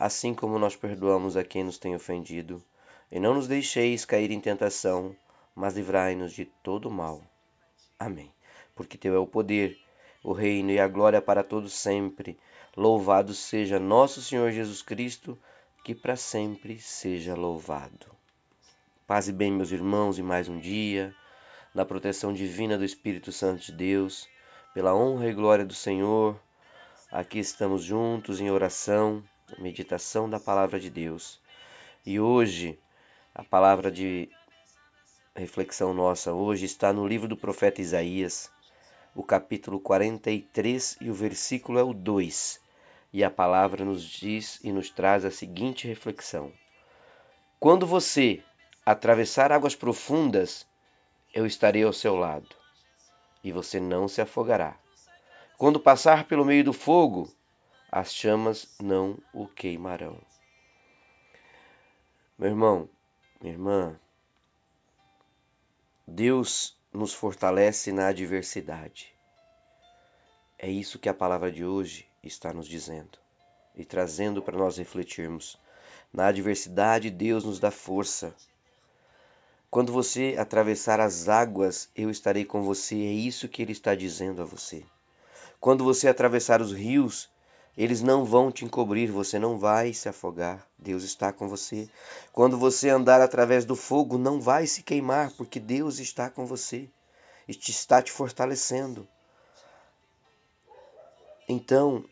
assim como nós perdoamos a quem nos tem ofendido. E não nos deixeis cair em tentação, mas livrai-nos de todo mal. Amém. Porque teu é o poder, o reino e a glória para todos sempre. Louvado seja nosso Senhor Jesus Cristo, que para sempre seja louvado. Paz e bem, meus irmãos, e mais um dia, na proteção divina do Espírito Santo de Deus, pela honra e glória do Senhor, aqui estamos juntos em oração meditação da palavra de Deus. E hoje, a palavra de reflexão nossa hoje está no livro do profeta Isaías, o capítulo 43 e o versículo é o 2. E a palavra nos diz e nos traz a seguinte reflexão: Quando você atravessar águas profundas, eu estarei ao seu lado, e você não se afogará. Quando passar pelo meio do fogo, as chamas não o queimarão. Meu irmão, minha irmã, Deus nos fortalece na adversidade. É isso que a palavra de hoje está nos dizendo e trazendo para nós refletirmos. Na adversidade, Deus nos dá força. Quando você atravessar as águas, eu estarei com você. É isso que ele está dizendo a você. Quando você atravessar os rios, eles não vão te encobrir, você não vai se afogar. Deus está com você. Quando você andar através do fogo, não vai se queimar, porque Deus está com você e te está te fortalecendo. Então,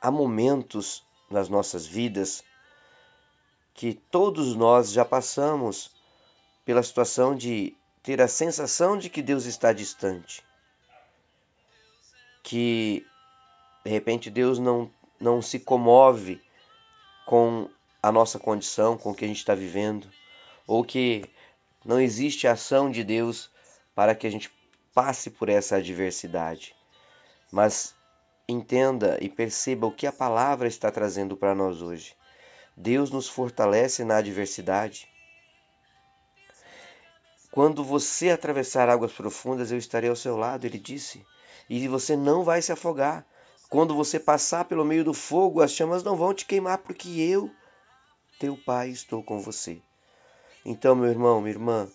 há momentos nas nossas vidas que todos nós já passamos pela situação de ter a sensação de que Deus está distante. Que de repente Deus não, não se comove com a nossa condição, com o que a gente está vivendo, ou que não existe ação de Deus para que a gente passe por essa adversidade. Mas entenda e perceba o que a palavra está trazendo para nós hoje. Deus nos fortalece na adversidade. Quando você atravessar águas profundas, eu estarei ao seu lado, ele disse, e você não vai se afogar. Quando você passar pelo meio do fogo, as chamas não vão te queimar, porque eu, teu Pai, estou com você. Então, meu irmão, minha irmã,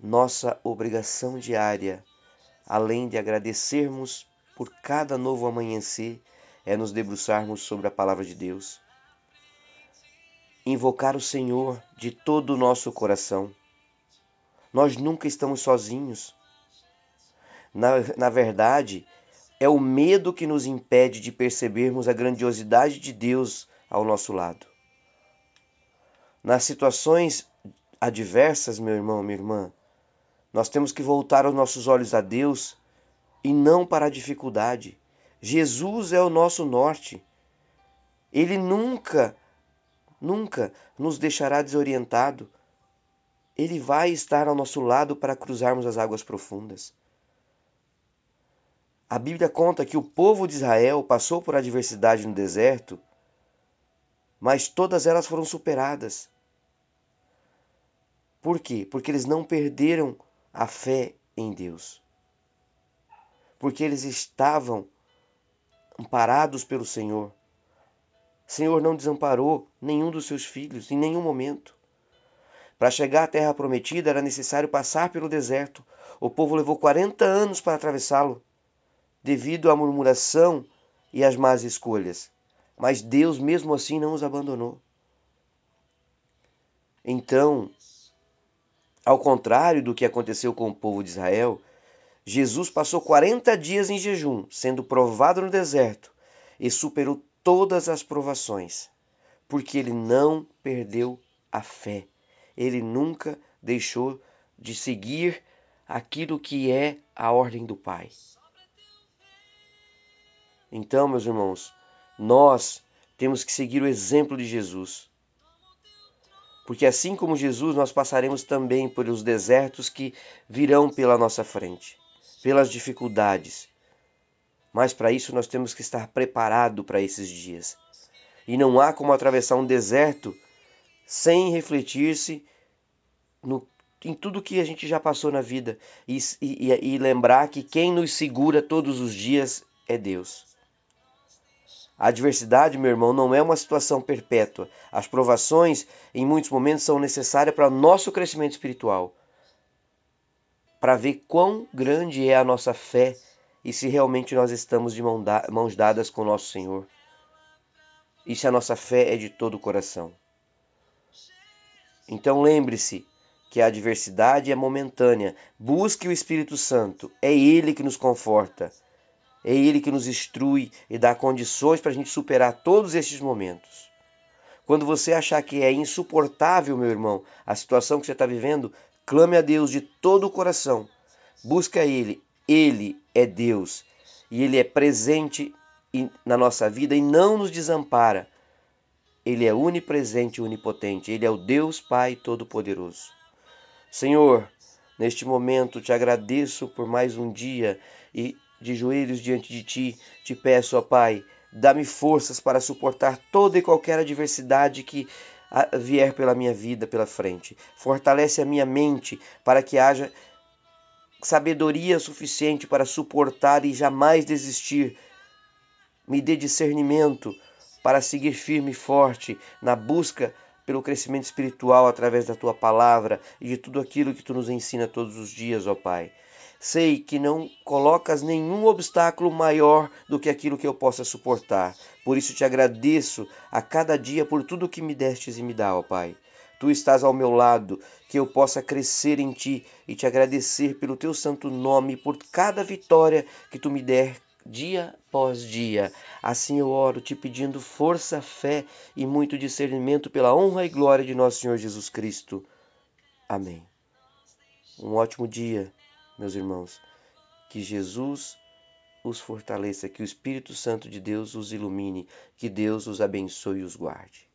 nossa obrigação diária, além de agradecermos por cada novo amanhecer, é nos debruçarmos sobre a palavra de Deus. Invocar o Senhor de todo o nosso coração. Nós nunca estamos sozinhos. Na, na verdade, é o medo que nos impede de percebermos a grandiosidade de Deus ao nosso lado. Nas situações adversas, meu irmão, minha irmã, nós temos que voltar os nossos olhos a Deus e não para a dificuldade. Jesus é o nosso norte. Ele nunca, nunca nos deixará desorientado. Ele vai estar ao nosso lado para cruzarmos as águas profundas. A Bíblia conta que o povo de Israel passou por adversidade no deserto, mas todas elas foram superadas. Por quê? Porque eles não perderam a fé em Deus. Porque eles estavam amparados pelo Senhor. O Senhor não desamparou nenhum dos seus filhos em nenhum momento. Para chegar à terra prometida era necessário passar pelo deserto. O povo levou 40 anos para atravessá-lo devido à murmuração e às más escolhas. Mas Deus, mesmo assim, não os abandonou. Então, ao contrário do que aconteceu com o povo de Israel, Jesus passou 40 dias em jejum, sendo provado no deserto, e superou todas as provações, porque ele não perdeu a fé. Ele nunca deixou de seguir aquilo que é a ordem do Pai. Então, meus irmãos, nós Temos que seguir o exemplo de Jesus. Porque assim como Jesus, nós passaremos também pelos desertos que virão pela nossa frente, pelas dificuldades. Mas para isso nós temos que estar preparado para esses dias. E não há como atravessar um deserto sem refletir-se em tudo que a gente já passou na vida e, e, e lembrar que quem nos segura todos os dias é Deus. A adversidade, meu irmão, não é uma situação perpétua. As provações, em muitos momentos, são necessárias para nosso crescimento espiritual. Para ver quão grande é a nossa fé e se realmente nós estamos de mãos dadas com o nosso Senhor. E se a nossa fé é de todo o coração. Então lembre-se que a adversidade é momentânea. Busque o Espírito Santo. É Ele que nos conforta. É Ele que nos instrui e dá condições para a gente superar todos estes momentos. Quando você achar que é insuportável, meu irmão, a situação que você está vivendo, clame a Deus de todo o coração. Busque a Ele. Ele é Deus e Ele é presente na nossa vida e não nos desampara. Ele é onipresente e onipotente. Ele é o Deus Pai Todo-Poderoso. Senhor, neste momento te agradeço por mais um dia e de joelhos diante de ti, te peço, ó Pai, dá-me forças para suportar toda e qualquer adversidade que vier pela minha vida pela frente. Fortalece a minha mente para que haja sabedoria suficiente para suportar e jamais desistir. Me dê discernimento para seguir firme e forte na busca pelo crescimento espiritual através da tua palavra e de tudo aquilo que tu nos ensina todos os dias, ó Pai. Sei que não colocas nenhum obstáculo maior do que aquilo que eu possa suportar. Por isso te agradeço a cada dia por tudo que me destes e me dá, ó Pai. Tu estás ao meu lado, que eu possa crescer em ti e te agradecer pelo teu santo nome, por cada vitória que tu me der dia após dia. Assim eu oro, te pedindo força, fé e muito discernimento pela honra e glória de nosso Senhor Jesus Cristo. Amém. Um ótimo dia meus irmãos, que Jesus os fortaleça, que o Espírito Santo de Deus os ilumine, que Deus os abençoe e os guarde.